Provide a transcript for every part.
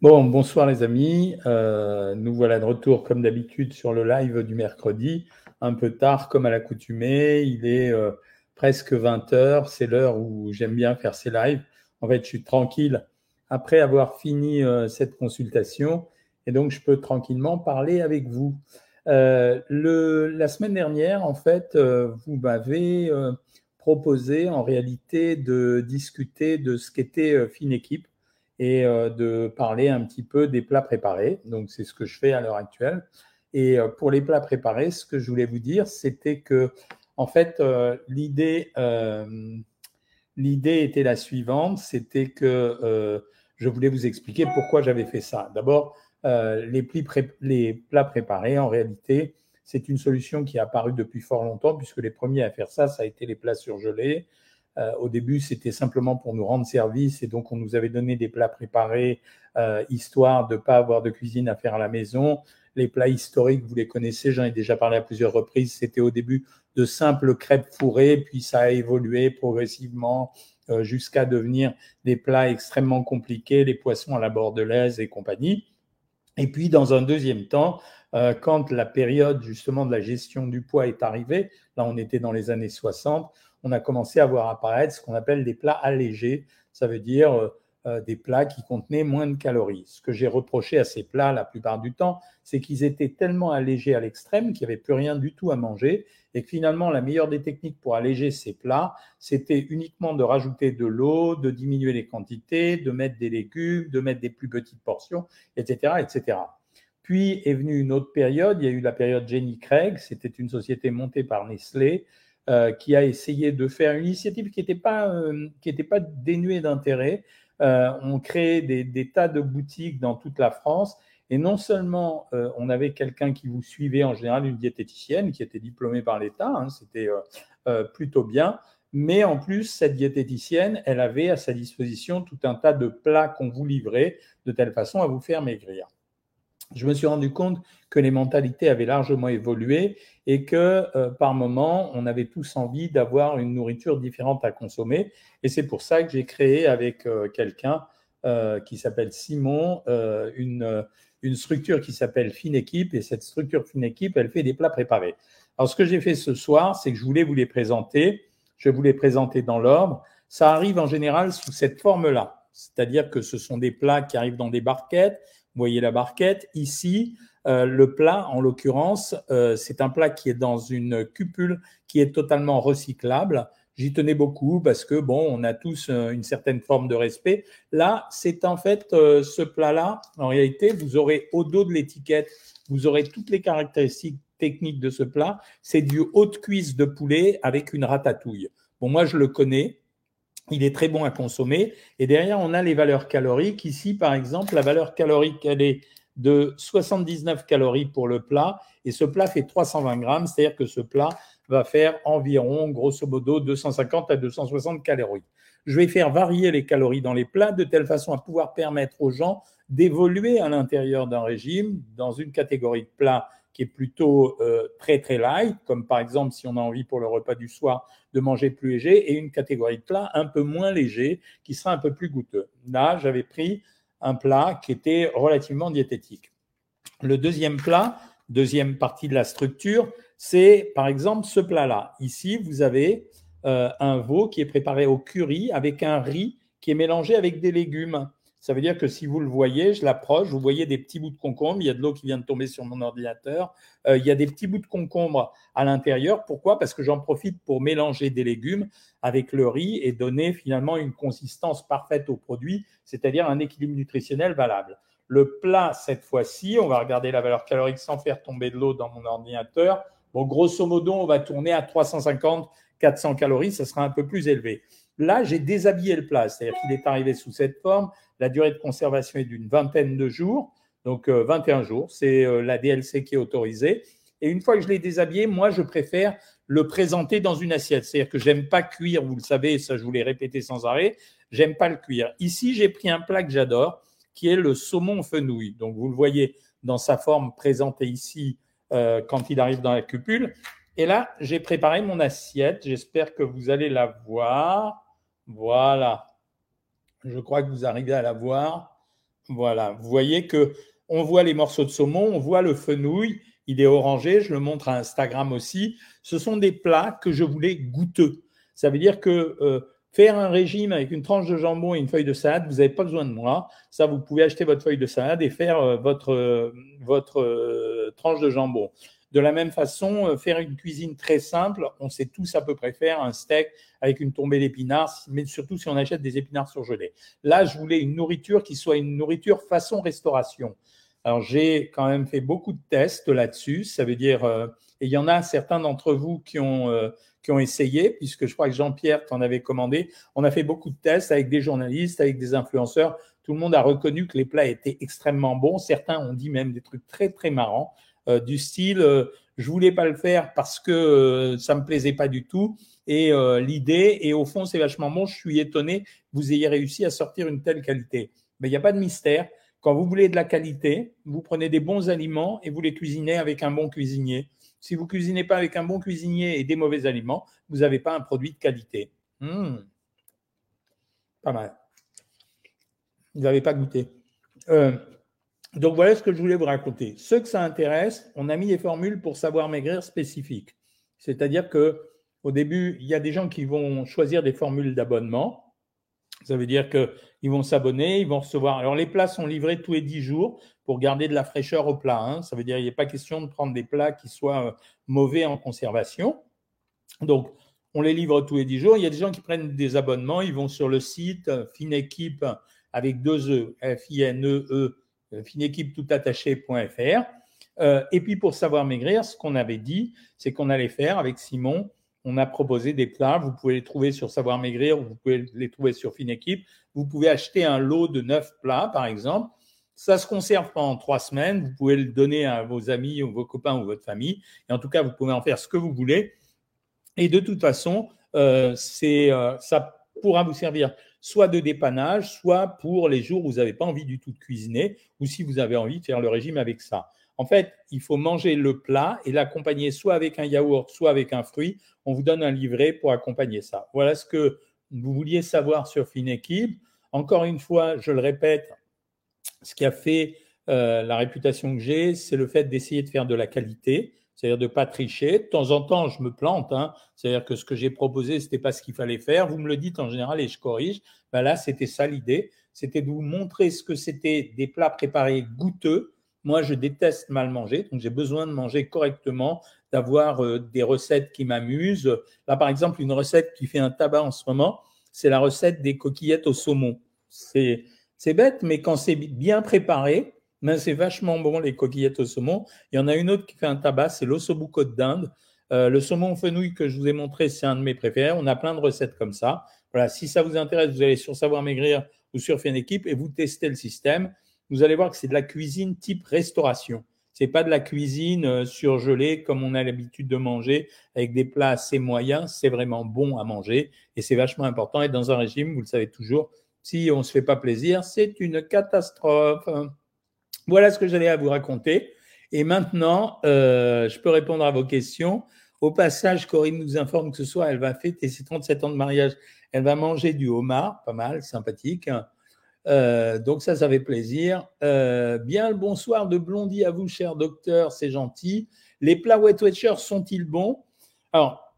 Bon, bonsoir les amis. Euh, nous voilà de retour comme d'habitude sur le live du mercredi. Un peu tard comme à l'accoutumée. Il est euh, presque 20 heures. C'est l'heure où j'aime bien faire ces lives. En fait, je suis tranquille après avoir fini euh, cette consultation et donc je peux tranquillement parler avec vous. La semaine dernière, en fait, vous m'avez proposé en réalité de discuter de ce qu'était Fine Équipe et euh, de parler un petit peu des plats préparés. Donc, c'est ce que je fais à l'heure actuelle. Et euh, pour les plats préparés, ce que je voulais vous dire, c'était que, en fait, euh, l'idée, était la suivante, c'était que je voulais vous expliquer pourquoi j'avais fait ça. D'abord, les, les, plats préparés, en réalité, c'est une solution qui est apparue depuis fort longtemps, puisque les premiers à faire ça, ça a été les plats surgelés. Euh, au début, c'était simplement pour nous rendre service et donc on nous avait donné des plats préparés, euh, histoire de ne pas avoir de cuisine à faire à la maison. Les plats historiques, vous les connaissez, j'en ai déjà parlé à plusieurs reprises. C'était au début de simples crêpes fourrées, puis ça a évolué progressivement euh, jusqu'à devenir des plats extrêmement compliqués, les poissons à la bordelaise et compagnie. Et puis, dans un deuxième temps, quand la période justement de la gestion du poids est arrivée, là on était dans les années 60, on a commencé à voir apparaître ce qu'on appelle des plats allégés. Ça veut dire euh, euh, des plats qui contenaient moins de calories. Ce que j'ai reproché à ces plats la plupart du temps, c'est qu'ils étaient tellement allégés à l'extrême qu'il n'y avait plus rien du tout à manger et que finalement la meilleure des techniques pour alléger ces plats, c'était uniquement de rajouter de l'eau, de diminuer les quantités, de mettre des légumes, de mettre des plus petites portions, etc. etc. Puis est venue une autre période, il y a eu la période Jenny Craig, c'était une société montée par Nestlé, euh, qui a essayé de faire une initiative qui n'était pas, euh, pas dénuée d'intérêt. Euh, on créait des, tas de boutiques dans toute la France. Et non seulement on avait quelqu'un qui vous suivait, en général une diététicienne qui était diplômée par l'État, hein, c'était plutôt bien, mais en plus, cette diététicienne, elle avait à sa disposition tout un tas de plats qu'on vous livrait de telle façon à vous faire maigrir je me suis rendu compte que les mentalités avaient largement évolué et que euh, par moment, on avait tous envie d'avoir une nourriture différente à consommer. Et c'est pour ça que j'ai créé avec euh, quelqu'un euh, qui s'appelle Simon une, une structure qui s'appelle Fine Équipe. Et cette structure Fine Équipe, elle fait des plats préparés. Alors, ce que j'ai fait ce soir, c'est que je voulais vous les présenter. Je vous les présenter dans l'ordre. Ça arrive en général sous cette forme-là. C'est-à-dire que ce sont des plats qui arrivent dans des barquettes voyez la barquette. Ici, euh, le plat, en l'occurrence, euh, c'est un plat qui est dans une cupule qui est totalement recyclable. J'y tenais beaucoup parce que, bon, on a tous euh, une certaine forme de respect. Là, c'est en fait ce plat-là, en réalité, vous aurez au dos de l'étiquette, vous aurez toutes les caractéristiques techniques de ce plat. C'est du haute cuisse de poulet avec une ratatouille. Bon, moi, je le connais. Il est très bon à consommer. Et derrière, on a les valeurs caloriques. Ici, par exemple, la valeur calorique, elle est de 79 calories pour le plat. Et ce plat fait 320 grammes, c'est-à-dire que ce plat va faire environ, grosso modo, 250 à 260 calories. Je vais faire varier les calories dans les plats de telle façon à pouvoir permettre aux gens d'évoluer à l'intérieur d'un régime dans une catégorie de plats qui est plutôt euh, très très light, comme par exemple si on a envie pour le repas du soir de manger plus léger, et une catégorie de plats un peu moins léger qui sera un peu plus goûteux. Là, j'avais pris un plat qui était relativement diététique. Le deuxième plat, deuxième partie de la structure, c'est par exemple ce plat-là. Ici, vous avez euh, un veau qui est préparé au curry avec un riz qui est mélangé avec des légumes. Ça veut dire que si vous le voyez, je l'approche, vous voyez des petits bouts de concombre, il y a de l'eau qui vient de tomber sur mon ordinateur, euh, il y a des petits bouts de concombre à l'intérieur. Pourquoi? Parce que j'en profite pour mélanger des légumes avec le riz et donner finalement une consistance parfaite au produit, c'est-à-dire un équilibre nutritionnel valable. Le plat, cette fois-ci, on va regarder la valeur calorique sans faire tomber de l'eau dans mon ordinateur. Bon, grosso modo, on va tourner à 350, 400 calories, ça sera un peu plus élevé. Là, j'ai déshabillé le plat, c'est-à-dire qu'il est arrivé sous cette forme. La durée de conservation est d'une vingtaine de jours, donc 21 euh, jours. C'est euh, la DLC qui est autorisée. Et une fois que je l'ai déshabillé, moi, je préfère le présenter dans une assiette. C'est-à-dire que j'aime pas cuire, vous le savez, ça je vous l'ai répété sans arrêt. J'aime pas le cuire. Ici, j'ai pris un plat que j'adore, qui est le saumon fenouil. Donc, vous le voyez dans sa forme présentée ici euh, quand il arrive dans la cupule. Et là, j'ai préparé mon assiette. J'espère que vous allez la voir. Voilà. Je crois que vous arrivez à la voir. Voilà, vous voyez que on voit les morceaux de saumon, on voit le fenouil, il est orangé, je le montre à Instagram aussi. Ce sont des plats que je voulais goûteux. Ça veut dire que euh, faire un régime avec une tranche de jambon et une feuille de salade, vous n'avez pas besoin de moi. Ça, vous pouvez acheter votre feuille de salade et faire euh, votre, euh, votre tranche de jambon. De la même façon, faire une cuisine très simple, on sait tous à peu près faire un steak avec une tombée d'épinards, mais surtout si on achète des épinards surgelés. Là, je voulais une nourriture qui soit une nourriture façon restauration. Alors, j'ai quand même fait beaucoup de tests là-dessus. Ça veut dire, euh, et il y en a certains d'entre vous qui ont, euh, qui ont essayé, puisque je crois que Jean-Pierre t'en avait commandé. On a fait beaucoup de tests avec des journalistes, avec des influenceurs. Tout le monde a reconnu que les plats étaient extrêmement bons. Certains ont dit même des trucs très, très marrants, euh, du style, je voulais pas le faire parce que ça me plaisait pas du tout. Et l'idée, et au fond, c'est vachement bon. Je suis étonné que vous ayez réussi à sortir une telle qualité. Mais il n'y a pas de mystère quand vous voulez de la qualité, vous prenez des bons aliments et vous les cuisinez avec un bon cuisinier. Si vous cuisinez pas avec un bon cuisinier et des mauvais aliments, vous n'avez pas un produit de qualité. Hmm. Pas mal. Vous n'avez pas goûté. Euh, donc voilà ce que je voulais vous raconter. Ceux que ça intéresse, on a mis des formules pour savoir maigrir spécifiques. C'est-à-dire que au début, il y a des gens qui vont choisir des formules d'abonnement. Ça veut dire qu'ils vont s'abonner, ils vont recevoir. Alors, les plats sont livrés tous les 10 jours pour garder de la fraîcheur au plat. Hein. Ça veut dire qu'il n'est pas question de prendre des plats qui soient euh, mauvais en conservation. Donc, on les livre tous les 10 jours. Il y a des gens qui prennent des abonnements, ils vont sur le site euh, Finequipe avec deux E, F-I-N-E-E, finequipe tout attaché.fr. et puis, pour savoir maigrir, ce qu'on avait dit, c'est qu'on allait faire avec Simon on a proposé des plats. Vous pouvez les trouver sur Savoir Maigrir, vous pouvez les trouver sur Finequipe. Vous pouvez acheter un lot de neuf plats, par exemple. Ça se conserve pendant trois semaines. Vous pouvez le donner à vos amis ou vos copains ou votre famille. Et en tout cas, vous pouvez en faire ce que vous voulez. Et de toute façon, euh, euh, ça pourra vous servir soit de dépannage, soit pour les jours où vous n'avez pas envie du tout de cuisiner ou si vous avez envie de faire le régime avec ça. En fait, il faut manger le plat et l'accompagner soit avec un yaourt, soit avec un fruit. On vous donne un livret pour accompagner ça. Voilà ce que vous vouliez savoir sur Finequipe. Encore une fois, je le répète, ce qui a fait euh, la réputation que j'ai, c'est le fait d'essayer de faire de la qualité, c'est-à-dire de ne pas tricher. De temps en temps, je me plante, hein. c'est-à-dire que ce que j'ai proposé, ce n'était pas ce qu'il fallait faire. Vous me le dites en général et je corrige. Ben là, c'était ça l'idée, c'était de vous montrer ce que c'était des plats préparés goûteux, moi, je déteste mal manger, donc j'ai besoin de manger correctement, d'avoir euh, des recettes qui m'amusent. Là, par exemple, une recette qui fait un tabac en ce moment, c'est la recette des coquillettes au saumon. C'est, bête, mais quand c'est bien préparé, ben c'est vachement bon les coquillettes au saumon. Il y en a une autre qui fait un tabac, c'est l'ossobuco de dinde. Euh, le saumon fenouil que je vous ai montré, c'est un de mes préférés. On a plein de recettes comme ça. Voilà, si ça vous intéresse, vous allez sur Savoir Maigrir ou sur Équipe et vous testez le système vous allez voir que c'est de la cuisine type restauration. C'est pas de la cuisine euh, surgelée comme on a l'habitude de manger avec des plats assez moyens. C'est vraiment bon à manger et c'est vachement important. Et dans un régime, vous le savez toujours, si on se fait pas plaisir, c'est une catastrophe. Voilà ce que j'allais à vous raconter. Et maintenant, euh, je peux répondre à vos questions. Au passage, Corinne nous informe que ce soir, elle va fêter ses 37 ans de mariage. Elle va manger du homard, pas mal, sympathique. Euh, donc ça, ça fait plaisir. Euh, bien le bonsoir de Blondie à vous, cher docteur, c'est gentil. Les plats Wet Watcher sont-ils bons? Alors,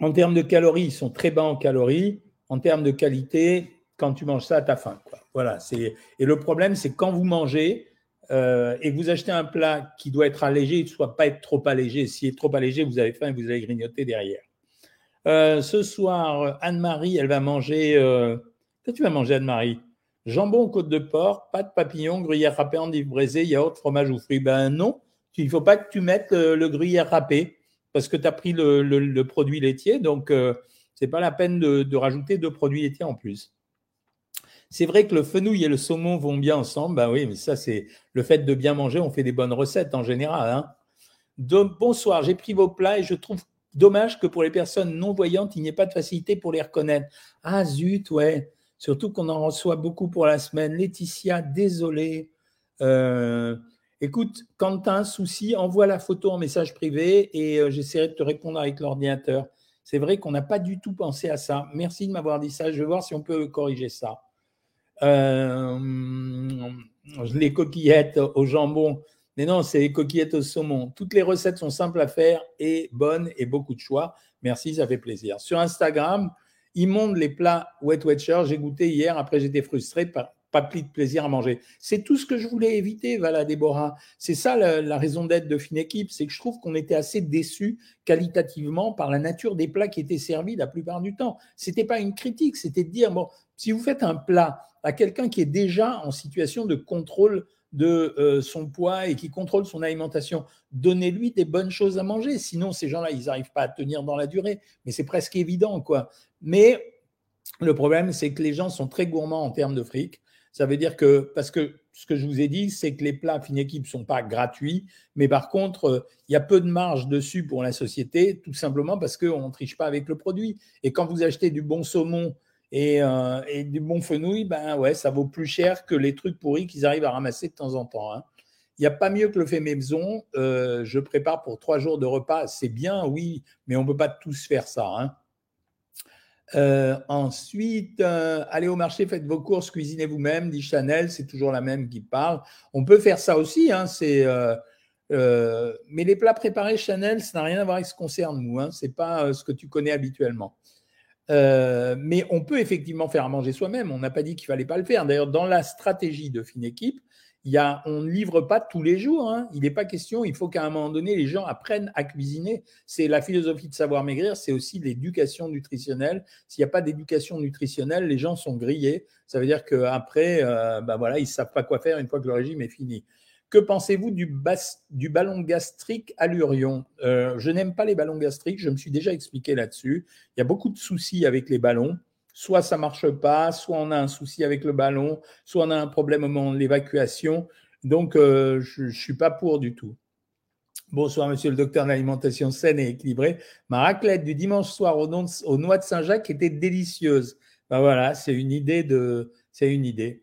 en termes de calories, ils sont très bas en calories. En termes de qualité, quand tu manges ça, tu as faim. Voilà. Et le problème, c'est quand vous mangez euh, et vous achetez un plat qui doit être allégé, il ne doit pas être trop allégé. S'il est trop allégé, vous avez faim et vous allez grignoter derrière. ce soir, Anne-Marie, elle va manger... Qu'est-ce que tu vas manger, Anne-Marie? Jambon côte de porc, pâte papillon, gruyère râpée, endive braisée, yaourt, fromage ou fruits. Ben non, il ne faut pas que tu mettes le, gruyère râpé parce que tu as pris le, produit laitier, donc euh, ce n'est pas la peine de, rajouter deux produits laitiers en plus. C'est vrai que le fenouil et le saumon vont bien ensemble. Ben oui, mais ça, c'est le fait de bien manger. On fait des bonnes recettes en général. Hein. bonsoir, j'ai pris vos plats et je trouve dommage que pour les personnes non-voyantes, il n'y ait pas de facilité pour les reconnaître. Ah zut, ouais. Surtout qu'on en reçoit beaucoup pour la semaine. Laetitia, désolé. Euh, écoute, quand tu un souci, envoie la photo en message privé et euh, j'essaierai de te répondre avec l'ordinateur. C'est vrai qu'on n'a pas du tout pensé à ça. Merci de m'avoir dit ça. Je vais voir si on peut corriger ça. Euh, les coquillettes au jambon. Mais non, c'est les coquillettes au saumon. Toutes les recettes sont simples à faire et bonnes et beaucoup de choix. Merci, ça fait plaisir. Sur Instagram, montent les plats Wet Watcher. J'ai goûté hier, après j'étais frustré, pas, pas plus de plaisir à manger. C'est tout ce que je voulais éviter, voilà, Déborah. C'est ça la, raison d'être de Fine Équipe, c'est que je trouve qu'on était assez déçus qualitativement par la nature des plats qui étaient servis la plupart du temps. C'était pas une critique, c'était de dire, bon, si vous faites un plat à quelqu'un qui est déjà en situation de contrôle de euh, son poids et qui contrôle son alimentation, donnez-lui des bonnes choses à manger. Sinon, ces gens-là, ils n'arrivent pas à tenir dans la durée. Mais c'est presque évident, quoi. Mais le problème, c'est que les gens sont très gourmands en termes de fric. Ça veut dire que, parce que ce que je vous ai dit, c'est que les plats fine équipe ne sont pas gratuits, mais par contre, euh, il y a peu de marge dessus pour la société, tout simplement parce qu'on ne triche pas avec le produit. Et quand vous achetez du bon saumon et, euh, et, du bon fenouil, ben ça vaut plus cher que les trucs pourris qu'ils arrivent à ramasser de temps en temps. Hein. Il n'y a pas mieux que le fait maison. Euh, je prépare pour trois jours de repas. C'est bien, oui, mais on ne peut pas tous faire ça. Hein. Euh, ensuite, allez au marché, faites vos courses, cuisinez vous-même, dit Chanel, c'est toujours la même qui parle. On peut faire ça aussi, hein, mais les plats préparés Chanel, ça n'a rien à voir avec ce qui concerne nous, hein, ce n'est pas ce que tu connais habituellement. Euh, mais on peut effectivement faire à manger soi-même. On n'a pas dit qu'il fallait pas le faire. D'ailleurs, dans la stratégie de fine équipe, il on ne livre pas tous les jours. Hein. Il n'est pas question. Il faut qu'à un moment donné, les gens apprennent à cuisiner. C'est la philosophie de savoir maigrir. C'est aussi l'éducation nutritionnelle. S'il n'y a pas d'éducation nutritionnelle, les gens sont grillés. Ça veut dire qu'après, euh, ben voilà, ils savent pas quoi faire une fois que le régime est fini. Que pensez-vous du, ballon gastrique à l'urion euh, Je n'aime pas les ballons gastriques, je me suis déjà expliqué là-dessus. Il y a beaucoup de soucis avec les ballons. Soit ça marche pas, soit on a un souci avec le ballon, soit on a un problème au moment de l'évacuation. Donc, euh, je ne suis pas pour du tout. Bonsoir, monsieur le docteur d'alimentation saine et équilibrée. Ma raclette du dimanche soir aux, noix de Saint-Jacques était délicieuse. Ben voilà, c'est une idée de, c'est une idée.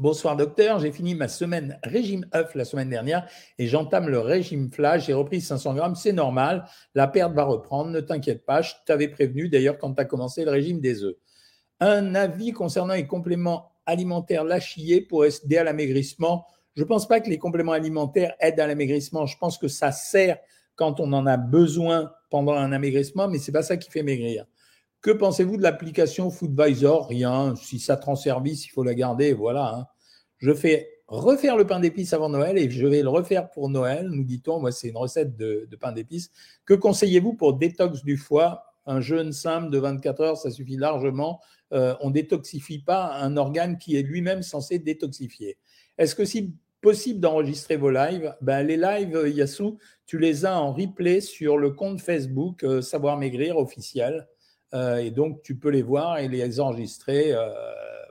Bonsoir docteur, j'ai fini ma semaine régime œuf la semaine dernière et j'entame le régime flash. J'ai repris 500 grammes, c'est normal. La perte va reprendre, ne t'inquiète pas. Je t'avais prévenu d'ailleurs quand tu as commencé le régime des œufs. Un avis concernant les compléments alimentaires lâchillés pour aider à l'amaigrissement. Je ne pense pas que les compléments alimentaires aident à l'amaigrissement. Je pense que ça sert quand on en a besoin pendant un amaigrissement, mais ce n'est pas ça qui fait maigrir. Que pensez-vous de l'application Foodvisor? Rien. Si ça te rend service, il faut la garder. Voilà. Hein. Je fais refaire le pain d'épices avant Noël et je vais le refaire pour Noël, nous dit-on. Moi, c'est une recette de, pain d'épices. Que conseillez-vous pour détox du foie? Un jeûne simple de 24 heures, ça suffit largement. Euh, on détoxifie pas un organe qui est lui-même censé détoxifier. Est-ce que c'est possible d'enregistrer vos lives? Ben, Les lives, Yassou, tu les as en replay sur le compte Facebook euh, Savoir Maigrir officiel. Euh, et donc, tu peux les voir et les enregistrer. Euh,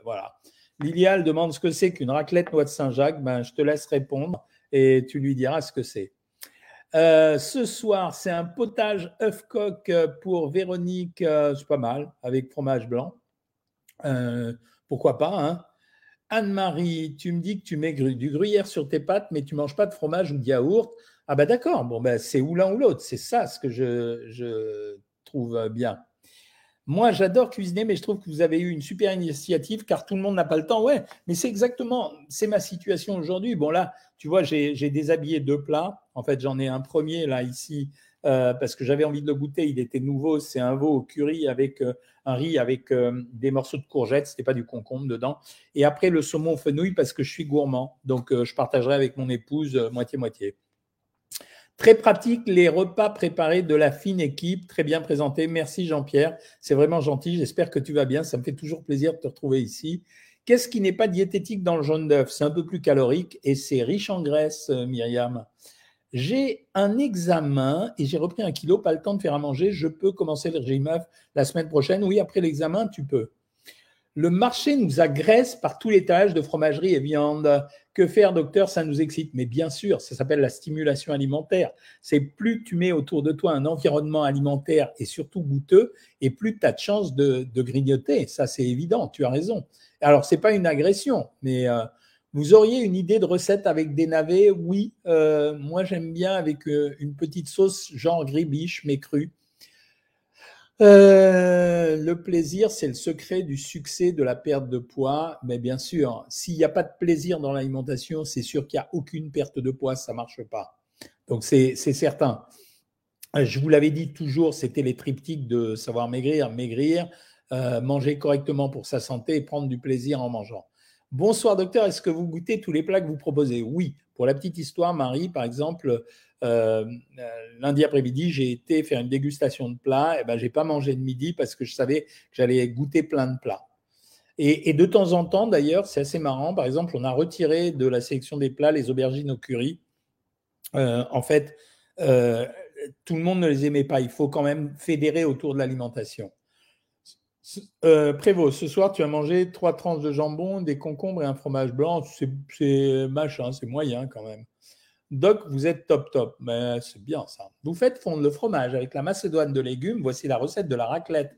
voilà. Lilial demande ce que c'est qu'une raclette noix de Saint-Jacques. Ben, je te laisse répondre et tu lui diras ce que c'est. Euh, ce soir, c'est un potage œuf coq pour Véronique. c'est pas mal, avec fromage blanc. pourquoi pas hein Anne-Marie, tu me dis que tu mets du gruyère sur tes pâtes, mais tu manges pas de fromage ou de yaourt. Ah ben d'accord, bon ben c'est ou l'un ou l'autre. C'est ça ce que je, je trouve bien. Moi, j'adore cuisiner, mais je trouve que vous avez eu une super initiative car tout le monde n'a pas le temps. Ouais, mais c'est exactement, c'est ma situation aujourd'hui. Bon, là, tu vois, j'ai déshabillé deux plats. En fait, j'en ai un premier là, ici, euh, parce que j'avais envie de le goûter. Il était nouveau. C'est un veau au curry avec euh, un riz avec euh, des morceaux de courgettes. C'était pas du concombre dedans. Et après, le saumon fenouil parce que je suis gourmand. Donc, je partagerai avec mon épouse moitié-moitié. Très pratique, les repas préparés de la fine équipe, très bien présentés. Merci Jean-Pierre, c'est vraiment gentil. J'espère que tu vas bien. Ça me fait toujours plaisir de te retrouver ici. Qu'est-ce qui n'est pas diététique dans le jaune d'œuf? C'est un peu plus calorique et c'est riche en graisse, euh, Myriam. J'ai un examen et j'ai repris un kilo, pas le temps de faire à manger. Je peux commencer le régime œuf la semaine prochaine. Oui, après l'examen, tu peux. Le marché nous agresse par tous les tâches de fromagerie et viande. Que faire, docteur? Ça nous excite. Mais bien sûr, ça s'appelle la stimulation alimentaire. C'est plus tu mets autour de toi un environnement alimentaire et surtout goûteux, et plus tu as de chances de, grignoter. Ça, c'est évident. Tu as raison. Alors, c'est pas une agression, mais euh, vous auriez une idée de recette avec des navets? Oui. Euh, moi, j'aime bien avec euh, une petite sauce genre gribiche, mais crue. Euh, le plaisir, c'est le secret du succès de la perte de poids. Mais bien sûr, s'il n'y a pas de plaisir dans l'alimentation, c'est sûr qu'il n'y a aucune perte de poids, ça ne marche pas. Donc c'est certain. Je vous l'avais dit toujours, c'était les triptyques de savoir maigrir, maigrir, euh, manger correctement pour sa santé et prendre du plaisir en mangeant. Bonsoir docteur, est-ce que vous goûtez tous les plats que vous proposez? Oui. Pour la petite histoire, Marie, par exemple, euh, euh, lundi après-midi, j'ai été faire une dégustation de plats. Et eh ben, j'ai pas mangé de midi parce que je savais que j'allais goûter plein de plats. Et, de temps en temps, d'ailleurs, c'est assez marrant. Par exemple, on a retiré de la sélection des plats les aubergines au curry. Euh, en fait, tout le monde ne les aimait pas. Il faut quand même fédérer autour de l'alimentation. Prévost, ce soir, tu as mangé trois tranches de jambon, des concombres et un fromage blanc. C'est machin, c'est moyen quand même. Doc, vous êtes top top. Mais c'est bien ça. Vous faites fondre le fromage avec la macédoine de légumes. Voici la recette de la raclette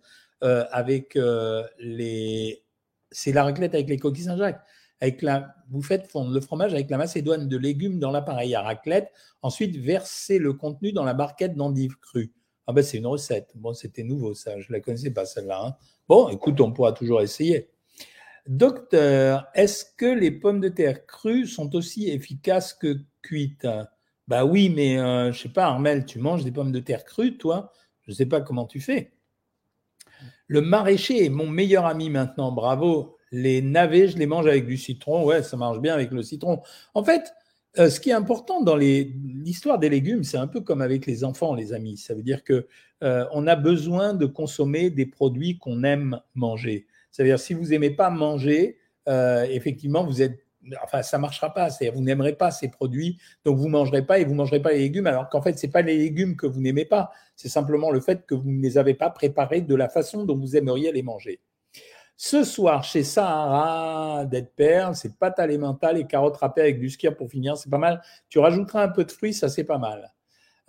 euh, avec euh, les. C'est la raclette avec les coquilles Saint-Jacques. Avec la... Vous faites fondre le fromage avec la macédoine de légumes dans l'appareil à raclette. Ensuite, versez le contenu dans la barquette d'endives crues. Ah ben c'est une recette. Bon, c'était nouveau ça. Je ne la connaissais pas celle-là. Hein. Bon, écoute, on pourra toujours essayer. Docteur, est-ce que les pommes de terre crues sont aussi efficaces que cuite. Bah oui, mais euh, je sais pas, Armel, tu manges des pommes de terre crues, toi? Je sais pas comment tu fais. Le maraîcher est mon meilleur ami maintenant, bravo. Les navets, je les mange avec du citron. Ouais, ça marche bien avec le citron. En fait, euh, ce qui est important dans l'histoire des légumes, c'est un peu comme avec les enfants, les amis. Ça veut dire que euh, on a besoin de consommer des produits qu'on aime manger. C'est-à-dire, si vous n'aimez pas manger, effectivement, vous êtes enfin, ça ne marchera pas. C'est-à-dire, vous n'aimerez pas ces produits, donc vous ne mangerez pas et vous ne mangerez pas les légumes, alors qu'en fait, ce n'est pas les légumes que vous n'aimez pas, c'est simplement le fait que vous ne les avez pas préparés de la façon dont vous aimeriez les manger. Ce soir, chez Sahara d'être Perle, c'est pâte à l'emmental et carottes râpées avec du skir pour finir, c'est pas mal. Tu rajouteras un peu de fruits, ça c'est pas mal.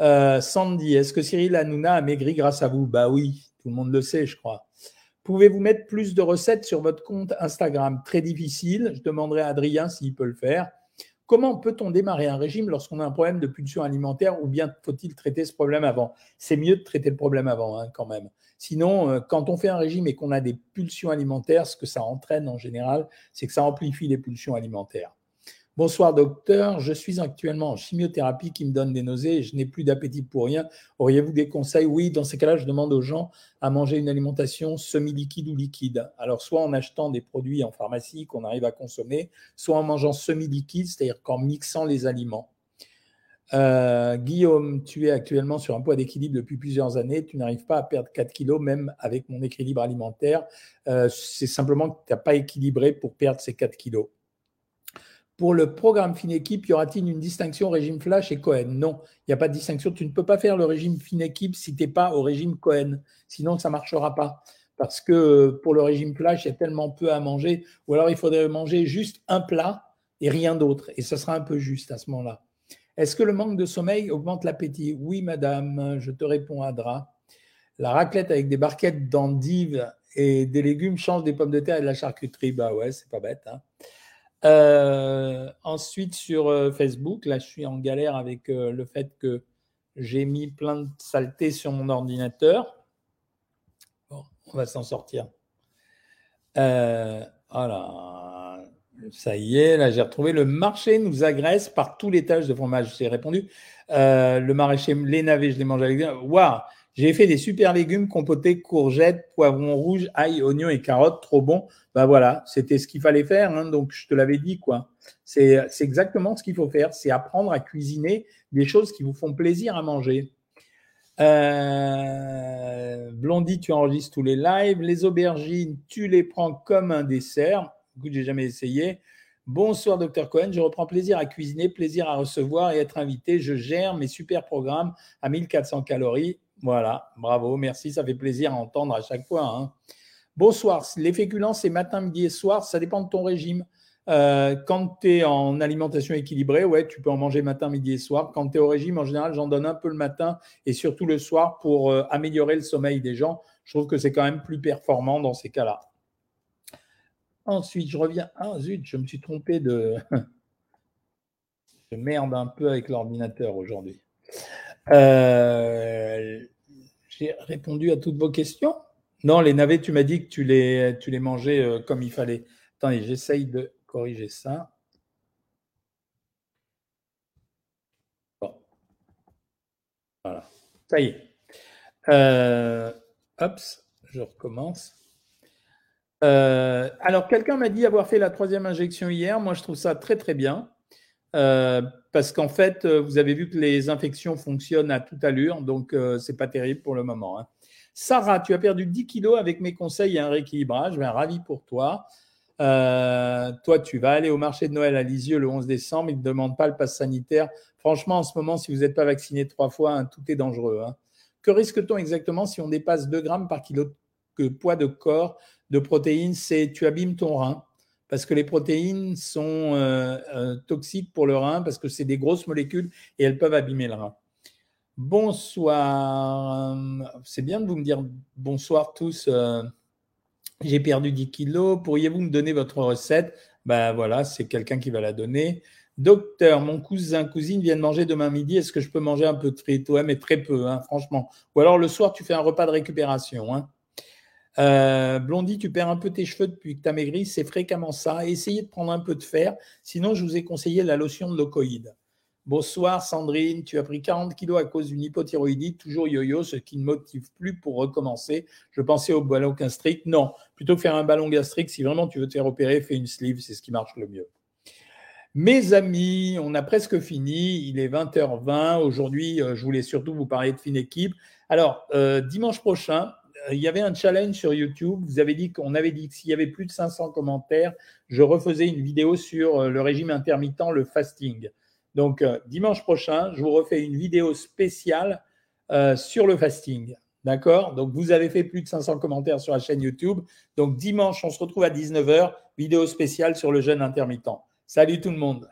Euh, Sandy, est-ce que Cyril Hanouna a maigri grâce à vous? Bah oui, tout le monde le sait, je crois. Pouvez-vous mettre plus de recettes sur votre compte Instagram? Très difficile. Je demanderai à Adrien s'il peut le faire. Comment peut-on démarrer un régime lorsqu'on a un problème de pulsion alimentaire ou bien faut-il traiter ce problème avant? C'est mieux de traiter le problème avant hein, quand même. Sinon, euh, quand on fait un régime et qu'on a des pulsions alimentaires, ce que ça entraîne en général, c'est que ça amplifie les pulsions alimentaires. Bonsoir docteur, je suis actuellement en chimiothérapie qui me donne des nausées et je n'ai plus d'appétit pour rien. Auriez-vous des conseils? Oui, dans ces cas-là, je demande aux gens à manger une alimentation semi-liquide ou liquide. Alors, soit en achetant des produits en pharmacie qu'on arrive à consommer, soit en mangeant semi-liquide, c'est-à-dire qu'en mixant les aliments. Euh, Guillaume, tu es actuellement sur un poids d'équilibre depuis plusieurs années. Tu n'arrives pas à perdre 4 kilos, même avec mon équilibre alimentaire. Euh, c'est simplement que tu n'as pas équilibré pour perdre ces 4 kilos. Pour le programme Finéquipe, y aura-t-il une distinction régime Flash et Cohen? Non, il n'y a pas de distinction. Tu ne peux pas faire le régime Finéquipe si tu n'es pas au régime Cohen. Sinon, ça ne marchera pas. Parce que pour le régime Flash, il y a tellement peu à manger. Ou alors, il faudrait manger juste un plat et rien d'autre. Et ça sera un peu juste à ce moment-là. Est-ce que le manque de sommeil augmente l'appétit? Oui, madame. Je te réponds, Adra. La raclette avec des barquettes d'endives et des légumes change des pommes de terre et de la charcuterie. Bah ouais, c'est pas bête. Hein euh, ensuite, sur euh, Facebook, là, je suis en galère avec euh, le fait que j'ai mis plein de saletés sur mon ordinateur. Bon, on va s'en sortir. voilà. Ça y est, là, j'ai retrouvé. Le marché nous agresse par tous les tâches de fromage. J'ai répondu. le maraîcher, les navets, je les mange avec. Waouh! J'ai fait des super légumes compotés, courgettes, poivrons rouges, ail, oignons et carottes, trop bon. Ben voilà, c'était ce qu'il fallait faire, hein, donc je te l'avais dit quoi. C'est exactement ce qu'il faut faire, c'est apprendre à cuisiner des choses qui vous font plaisir à manger. Euh, Blondie, tu enregistres tous les lives. Les aubergines, tu les prends comme un dessert. Écoute, j'ai jamais essayé. Bonsoir, docteur Cohen. Je reprends plaisir à cuisiner, plaisir à recevoir et être invité. Je gère mes super programmes à 1400 calories voilà, bravo, merci, ça fait plaisir à entendre à chaque fois. Hein. Bonsoir, les féculents, c'est matin, midi et soir, ça dépend de ton régime. Euh, quand tu es en alimentation équilibrée, ouais, tu peux en manger matin, midi et soir. Quand tu es au régime, en général, j'en donne un peu le matin et surtout le soir pour euh, améliorer le sommeil des gens. Je trouve que c'est quand même plus performant dans ces cas-là. Ensuite, je reviens. Ah zut, je me suis trompé de. je merde un peu avec l'ordinateur aujourd'hui. Euh, J'ai répondu à toutes vos questions Non, les navets, tu m'as dit que tu les, tu les mangeais euh, comme il fallait. Attendez, j'essaye de corriger ça. Bon. Voilà. Ça y est. Euh, hop, je recommence. Euh, alors, quelqu'un m'a dit avoir fait la troisième injection hier. Moi, je trouve ça très, très bien. Euh, parce qu'en fait, euh, vous avez vu que les infections fonctionnent à toute allure, donc euh, c'est pas terrible pour le moment. Hein. Sarah, tu as perdu 10 kilos avec mes conseils et un rééquilibrage. Ben, ravi pour toi. toi, tu vas aller au marché de Noël à Lisieux le 11 décembre. Ils ne demandent pas le pass sanitaire. Franchement, en ce moment, si vous n'êtes pas vacciné trois fois, hein, tout est dangereux. Hein. Que risque-t-on exactement si on dépasse 2 grammes par kilo de poids de corps de protéines C'est tu abîmes ton rein parce que les protéines sont euh, euh, toxiques pour le rein, parce que c'est des grosses molécules et elles peuvent abîmer le rein. Bonsoir. C'est bien de vous me dire bonsoir tous. Euh, j'ai perdu 10 kilos. Pourriez-vous me donner votre recette? Ben voilà, c'est quelqu'un qui va la donner. Docteur, mon cousin, cousine viennent manger demain midi. Est-ce que je peux manger un peu de frites? Ouais, mais très peu, hein, franchement. Ou alors le soir, tu fais un repas de récupération. Hein. Euh, Blondie, tu perds un peu tes cheveux depuis que tu as maigri, c'est fréquemment ça. Essayez de prendre un peu de fer, sinon je vous ai conseillé la lotion de locoïde. Bonsoir Sandrine, tu as pris 40 kilos à cause d'une hypothyroïdie, toujours yo-yo, ce qui ne motive plus pour recommencer. Je pensais au ballon gastrique. Non, plutôt que faire un ballon gastrique, si vraiment tu veux te faire opérer, fais une sleeve, c'est ce qui marche le mieux. Mes amis, on a presque fini. Il est 20h20. Aujourd'hui, euh, je voulais surtout vous parler de fine équipe. Alors, euh, dimanche prochain, il y avait un challenge sur YouTube. Vous avez dit qu'on avait dit que s'il y avait plus de 500 commentaires, je refaisais une vidéo sur euh, le régime intermittent, le fasting. Donc, euh, dimanche prochain, je vous refais une vidéo spéciale euh, sur le fasting. D'accord? Donc, vous avez fait plus de 500 commentaires sur la chaîne YouTube. Donc, dimanche, on se retrouve à 19h, vidéo spéciale sur le jeûne intermittent. Salut tout le monde.